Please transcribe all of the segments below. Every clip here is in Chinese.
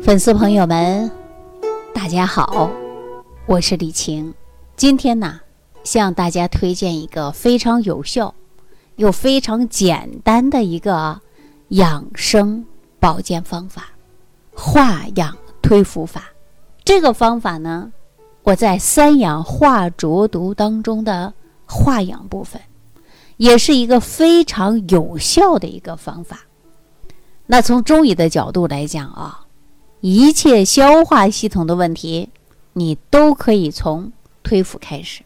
粉丝朋友们，大家好，我是李晴。今天呢，向大家推荐一个非常有效又非常简单的一个养生保健方法——化养推腹法。这个方法呢，我在三氧化浊毒当中的化养部分，也是一个非常有效的一个方法。那从中医的角度来讲啊。一切消化系统的问题，你都可以从推腹开始。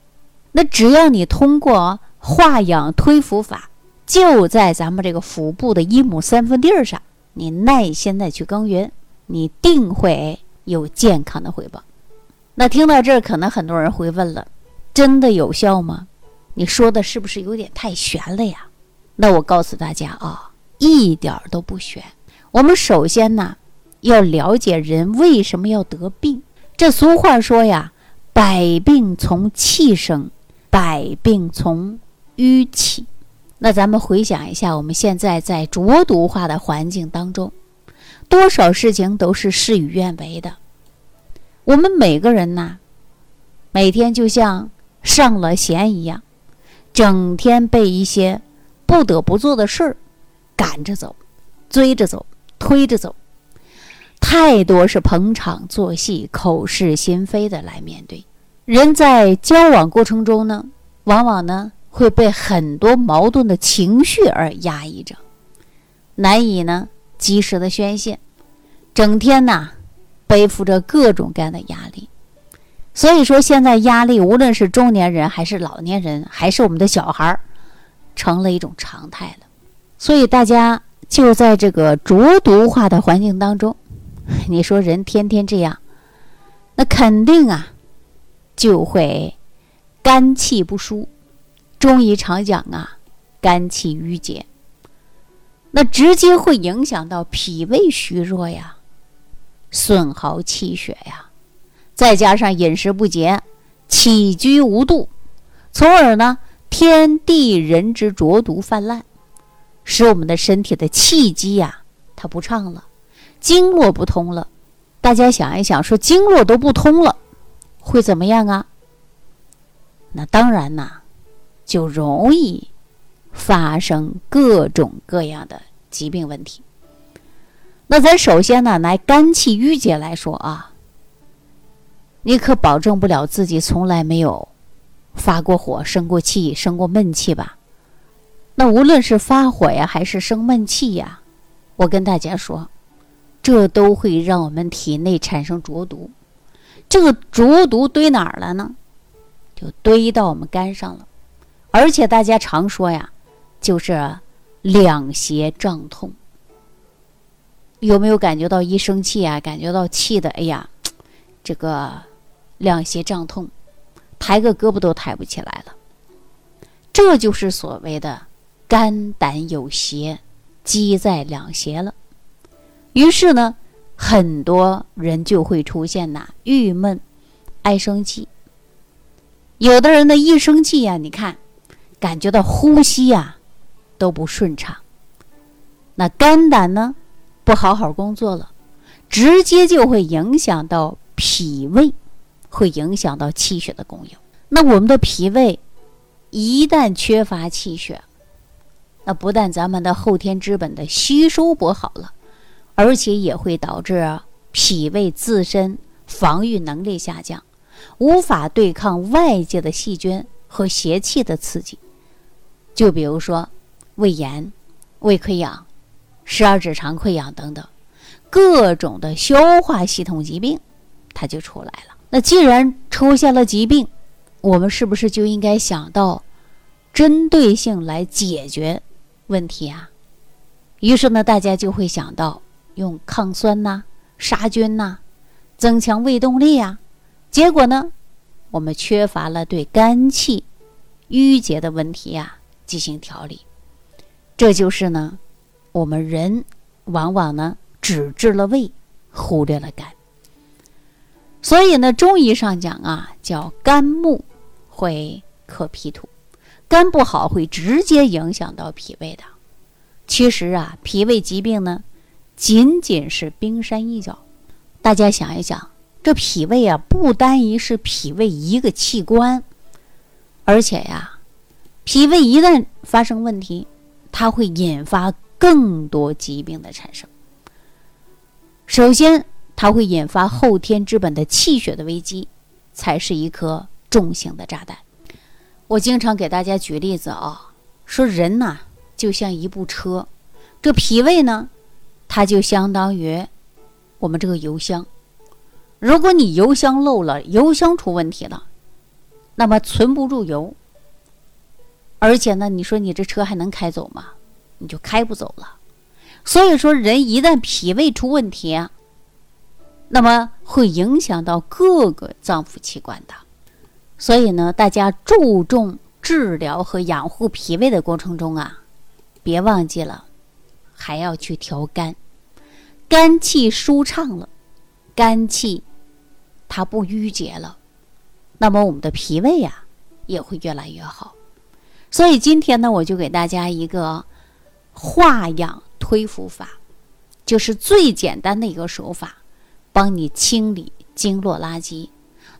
那只要你通过化养推腹法，就在咱们这个腹部的一亩三分地儿上，你耐心的去耕耘，你定会有健康的回报。那听到这儿，可能很多人会问了：真的有效吗？你说的是不是有点太玄了呀？那我告诉大家啊，一点都不玄。我们首先呢。要了解人为什么要得病？这俗话说呀，“百病从气生，百病从淤起。”那咱们回想一下，我们现在在浊毒化的环境当中，多少事情都是事与愿违的。我们每个人呐，每天就像上了弦一样，整天被一些不得不做的事儿赶着走、追着走、推着走。太多是捧场作戏、口是心非的来面对。人在交往过程中呢，往往呢会被很多矛盾的情绪而压抑着，难以呢及时的宣泄，整天呐背负着各种各样的压力。所以说，现在压力无论是中年人还是老年人，还是我们的小孩儿，成了一种常态了。所以大家就在这个浊毒化的环境当中。你说人天天这样，那肯定啊，就会肝气不舒。中医常讲啊，肝气郁结，那直接会影响到脾胃虚弱呀，损耗气血呀。再加上饮食不节，起居无度，从而呢，天地人之浊毒泛滥，使我们的身体的气机呀，它不畅了。经络不通了，大家想一想，说经络都不通了，会怎么样啊？那当然呐，就容易发生各种各样的疾病问题。那咱首先呢，来肝气郁结来说啊，你可保证不了自己从来没有发过火、生过气、生过闷气吧？那无论是发火呀，还是生闷气呀，我跟大家说。这都会让我们体内产生浊毒，这个浊毒堆哪儿了呢？就堆到我们肝上了，而且大家常说呀，就是两胁胀痛。有没有感觉到一生气啊，感觉到气的？哎呀，这个两胁胀痛，抬个胳膊都抬不起来了。这就是所谓的肝胆有邪，积在两胁了。于是呢，很多人就会出现呐郁闷、爱生气。有的人呢一生气呀，你看，感觉到呼吸呀都不顺畅。那肝胆呢不好好工作了，直接就会影响到脾胃，会影响到气血的供应。那我们的脾胃一旦缺乏气血，那不但咱们的后天之本的吸收不好了。而且也会导致脾胃自身防御能力下降，无法对抗外界的细菌和邪气的刺激。就比如说胃炎、胃溃疡、十二指肠溃疡等等，各种的消化系统疾病，它就出来了。那既然出现了疾病，我们是不是就应该想到针对性来解决问题啊？于是呢，大家就会想到。用抗酸呐、杀菌呐，增强胃动力呀。结果呢，我们缺乏了对肝气郁结的问题呀进行调理。这就是呢，我们人往往呢只治了胃，忽略了肝。所以呢，中医上讲啊，叫肝木会克脾土，肝不好会直接影响到脾胃的。其实啊，脾胃疾病呢。仅仅是冰山一角，大家想一想，这脾胃啊，不单一是脾胃一个器官，而且呀，脾胃一旦发生问题，它会引发更多疾病的产生。首先，它会引发后天之本的气血的危机，才是一颗重型的炸弹。我经常给大家举例子啊，说人呐，就像一部车，这脾胃呢，它就相当于。我们这个油箱，如果你油箱漏了，油箱出问题了，那么存不住油，而且呢，你说你这车还能开走吗？你就开不走了。所以说，人一旦脾胃出问题，那么会影响到各个脏腑器官的。所以呢，大家注重治疗和养护脾胃的过程中啊，别忘记了还要去调肝。肝气舒畅了，肝气它不郁结了，那么我们的脾胃呀也会越来越好。所以今天呢，我就给大家一个化养推腹法，就是最简单的一个手法，帮你清理经络垃圾，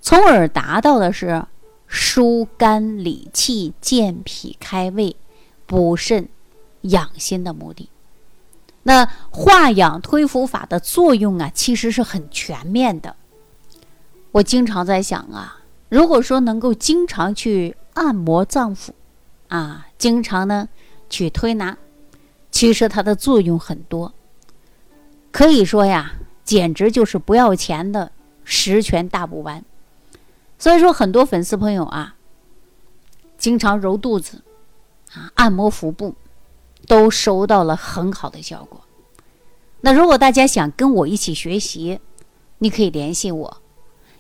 从而达到的是疏肝理气、健脾开胃、补肾养心的目的。那化养推腹法的作用啊，其实是很全面的。我经常在想啊，如果说能够经常去按摩脏腑，啊，经常呢去推拿，其实它的作用很多。可以说呀，简直就是不要钱的十全大补丸。所以说，很多粉丝朋友啊，经常揉肚子，啊，按摩腹部。都收到了很好的效果。那如果大家想跟我一起学习，你可以联系我，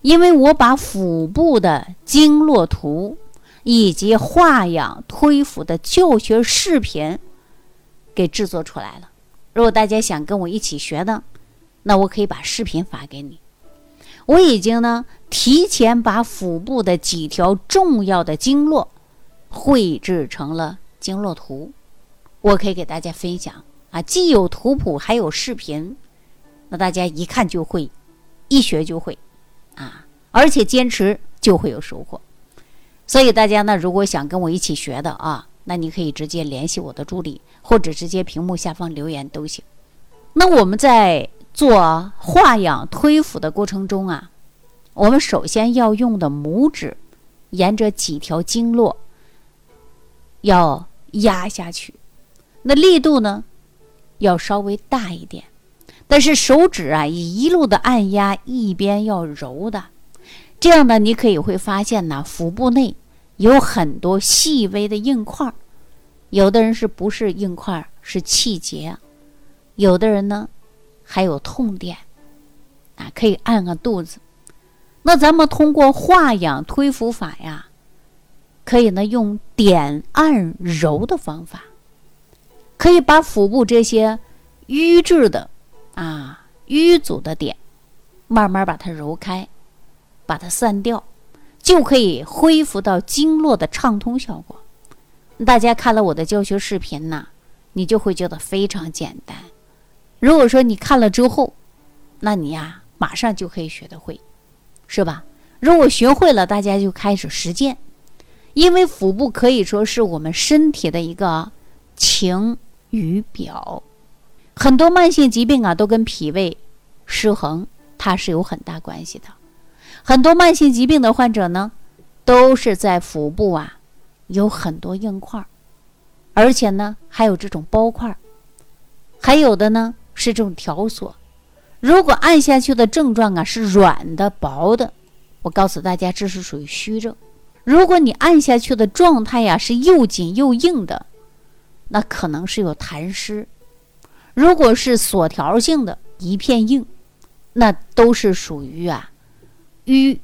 因为我把腹部的经络图以及化养推腹的教学视频给制作出来了。如果大家想跟我一起学的，那我可以把视频发给你。我已经呢提前把腹部的几条重要的经络绘制成了经络图。我可以给大家分享啊，既有图谱，还有视频，那大家一看就会，一学就会，啊，而且坚持就会有收获。所以大家呢，如果想跟我一起学的啊，那你可以直接联系我的助理，或者直接屏幕下方留言都行。那我们在做化养推腹的过程中啊，我们首先要用的拇指，沿着几条经络要压下去。那力度呢，要稍微大一点，但是手指啊，以一路的按压，一边要揉的，这样呢，你可以会发现呢，腹部内有很多细微的硬块有的人是不是硬块是气结，有的人呢还有痛点，啊，可以按按肚子。那咱们通过化养推腹法呀，可以呢用点按揉的方法。可以把腹部这些瘀滞的啊瘀阻的点，慢慢把它揉开，把它散掉，就可以恢复到经络的畅通效果。大家看了我的教学视频呢，你就会觉得非常简单。如果说你看了之后，那你呀马上就可以学得会，是吧？如果学会了，大家就开始实践，因为腹部可以说是我们身体的一个情。于表，很多慢性疾病啊，都跟脾胃失衡，它是有很大关系的。很多慢性疾病的患者呢，都是在腹部啊有很多硬块，而且呢还有这种包块，还有的呢是这种条索。如果按下去的症状啊是软的、薄的，我告诉大家这是属于虚症。如果你按下去的状态呀是又紧又硬的。那可能是有痰湿，如果是锁条性的一片硬，那都是属于啊瘀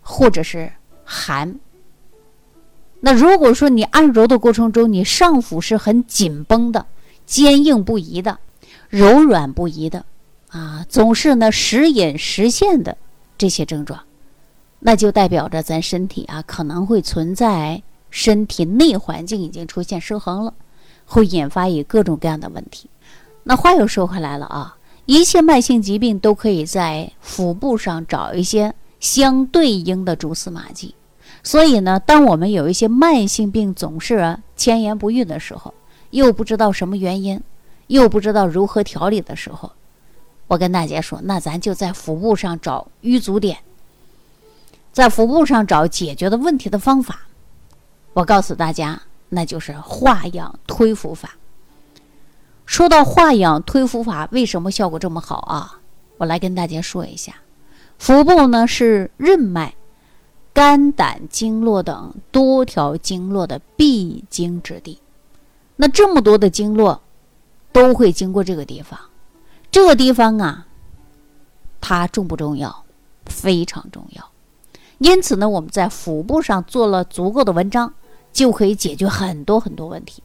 或者是寒。那如果说你按揉的过程中，你上腹是很紧绷的、坚硬不移的、柔软不移的啊，总是呢时隐时现的这些症状，那就代表着咱身体啊可能会存在身体内环境已经出现失衡了。会引发以各种各样的问题。那话又说回来了啊，一切慢性疾病都可以在腹部上找一些相对应的蛛丝马迹。所以呢，当我们有一些慢性病总是千言不愈的时候，又不知道什么原因，又不知道如何调理的时候，我跟大家说，那咱就在腹部上找瘀阻点，在腹部上找解决的问题的方法。我告诉大家，那就是化养推腹法。说到化养推腹法，为什么效果这么好啊？我来跟大家说一下，腹部呢是任脉。肝胆经络等多条经络的必经之地，那这么多的经络都会经过这个地方。这个地方啊，它重不重要？非常重要。因此呢，我们在腹部上做了足够的文章，就可以解决很多很多问题。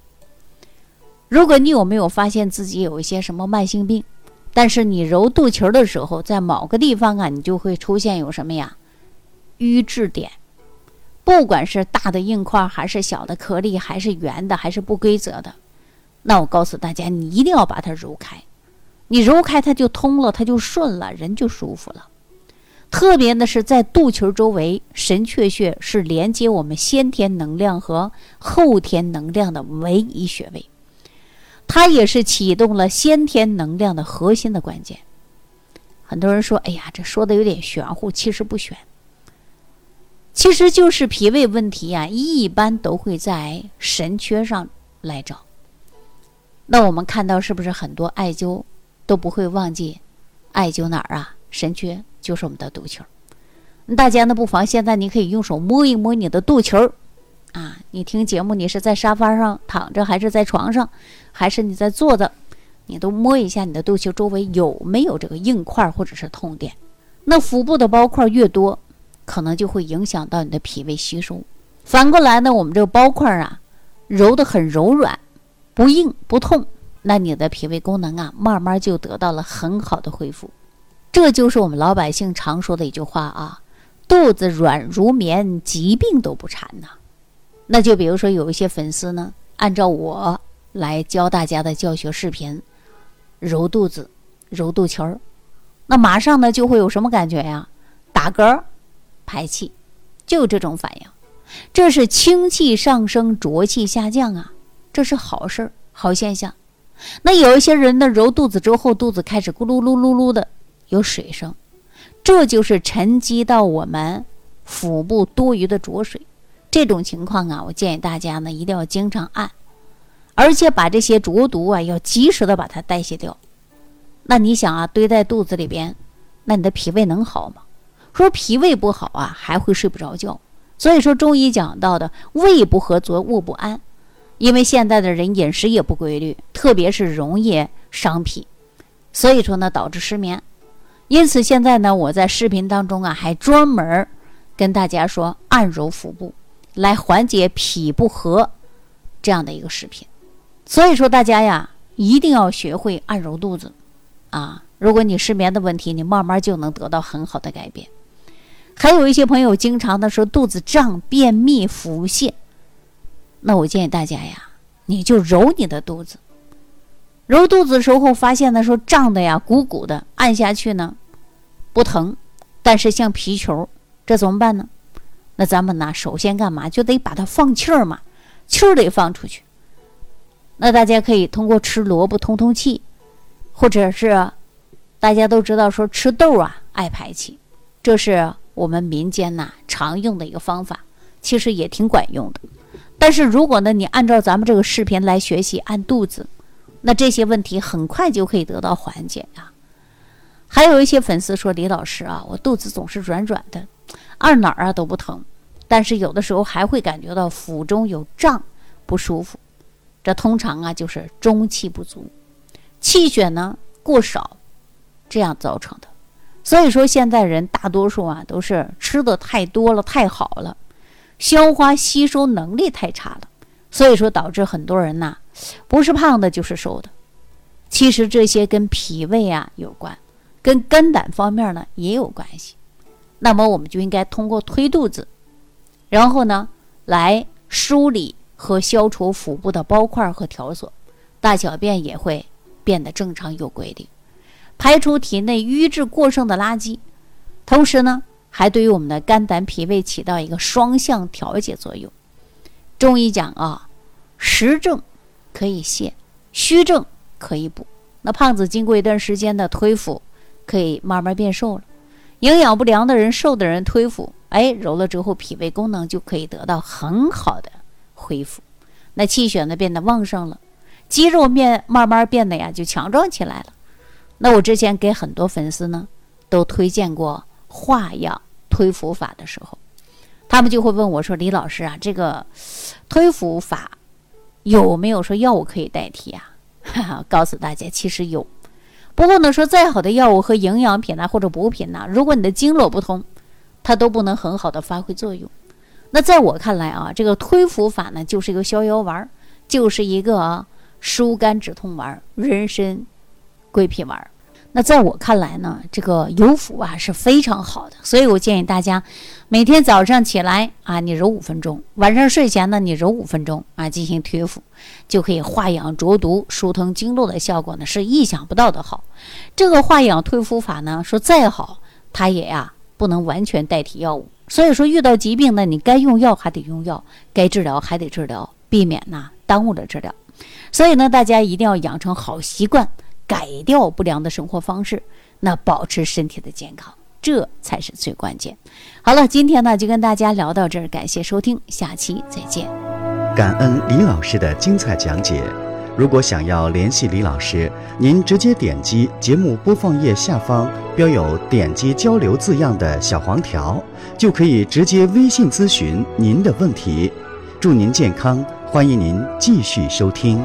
如果你有没有发现自己有一些什么慢性病，但是你揉肚脐的时候，在某个地方啊，你就会出现有什么呀？瘀滞点，不管是大的硬块，还是小的颗粒，还是圆的，还是不规则的，那我告诉大家，你一定要把它揉开。你揉开它就通了，它就顺了，人就舒服了。特别的是在肚脐周围，神阙穴是连接我们先天能量和后天能量的唯一穴位，它也是启动了先天能量的核心的关键。很多人说：“哎呀，这说的有点玄乎。”其实不玄。其实就是脾胃问题呀，一般都会在神阙上来找。那我们看到是不是很多艾灸都不会忘记艾灸哪儿啊？神阙就是我们的肚脐儿。大家呢不妨现在你可以用手摸一摸你的肚脐儿啊。你听节目，你是在沙发上躺着，还是在床上，还是你在坐着，你都摸一下你的肚脐周围有没有这个硬块或者是痛点。那腹部的包块越多。可能就会影响到你的脾胃吸收。反过来呢，我们这个包块啊，揉得很柔软，不硬不痛，那你的脾胃功能啊，慢慢就得到了很好的恢复。这就是我们老百姓常说的一句话啊：肚子软如棉，疾病都不缠呐。那就比如说有一些粉丝呢，按照我来教大家的教学视频，揉肚子、揉肚脐儿，那马上呢就会有什么感觉呀？打嗝。排气，就这种反应，这是清气上升，浊气下降啊，这是好事儿，好现象。那有一些人呢，揉肚子之后，肚子开始咕噜噜噜噜的有水声，这就是沉积到我们腹部多余的浊水。这种情况啊，我建议大家呢，一定要经常按，而且把这些浊毒啊，要及时的把它代谢掉。那你想啊，堆在肚子里边，那你的脾胃能好吗？说脾胃不好啊，还会睡不着觉。所以说中医讲到的胃不和则卧不安，因为现在的人饮食也不规律，特别是容易伤脾，所以说呢导致失眠。因此现在呢我在视频当中啊还专门跟大家说按揉腹部来缓解脾不和这样的一个视频。所以说大家呀一定要学会按揉肚子啊，如果你失眠的问题，你慢慢就能得到很好的改变。还有一些朋友经常的说肚子胀、便秘、腹泻，那我建议大家呀，你就揉你的肚子，揉肚子的时候发现呢说胀的呀、鼓鼓的，按下去呢不疼，但是像皮球，这怎么办呢？那咱们呢首先干嘛？就得把它放气儿嘛，气儿得放出去。那大家可以通过吃萝卜通通气，或者是大家都知道说吃豆啊爱排气，这是。我们民间呐常用的一个方法，其实也挺管用的。但是如果呢，你按照咱们这个视频来学习按肚子，那这些问题很快就可以得到缓解呀。还有一些粉丝说：“李老师啊，我肚子总是软软的，按哪儿啊都不疼，但是有的时候还会感觉到腹中有胀，不舒服。这通常啊就是中气不足，气血呢过少，这样造成的。”所以说，现在人大多数啊都是吃的太多了，太好了，消化吸收能力太差了。所以说，导致很多人呐，不是胖的就是瘦的。其实这些跟脾胃啊有关，跟肝胆方面呢也有关系。那么我们就应该通过推肚子，然后呢来梳理和消除腹部的包块和条索，大小便也会变得正常有规律。排出体内瘀滞过剩的垃圾，同时呢，还对于我们的肝胆脾胃起到一个双向调节作用。中医讲啊，实症可以泻，虚症可以补。那胖子经过一段时间的推腹，可以慢慢变瘦了。营养不良的人、瘦的人推腹，哎，揉了之后，脾胃功能就可以得到很好的恢复。那气血呢变得旺盛了，肌肉面慢慢变得呀就强壮起来了。那我之前给很多粉丝呢都推荐过化养推腹法的时候，他们就会问我说：“李老师啊，这个推腹法有没有说药物可以代替啊？”哈哈，告诉大家，其实有。不过呢，说再好的药物和营养品呐，或者补品呐，如果你的经络不通，它都不能很好的发挥作用。那在我看来啊，这个推腹法呢，就是一个逍遥丸，就是一个疏肝止痛丸、人参桂皮丸。那在我看来呢，这个油腹啊是非常好的，所以我建议大家每天早上起来啊，你揉五分钟；晚上睡前呢，你揉五分钟啊，进行推腹，就可以化养浊毒、疏通经络的效果呢，是意想不到的好。这个化养推腹法呢，说再好，它也呀不能完全代替药物。所以说，遇到疾病呢，你该用药还得用药，该治疗还得治疗，避免呢耽误了治疗。所以呢，大家一定要养成好习惯。改掉不良的生活方式，那保持身体的健康，这才是最关键。好了，今天呢就跟大家聊到这儿，感谢收听，下期再见。感恩李老师的精彩讲解。如果想要联系李老师，您直接点击节目播放页下方标有“点击交流”字样的小黄条，就可以直接微信咨询您的问题。祝您健康，欢迎您继续收听。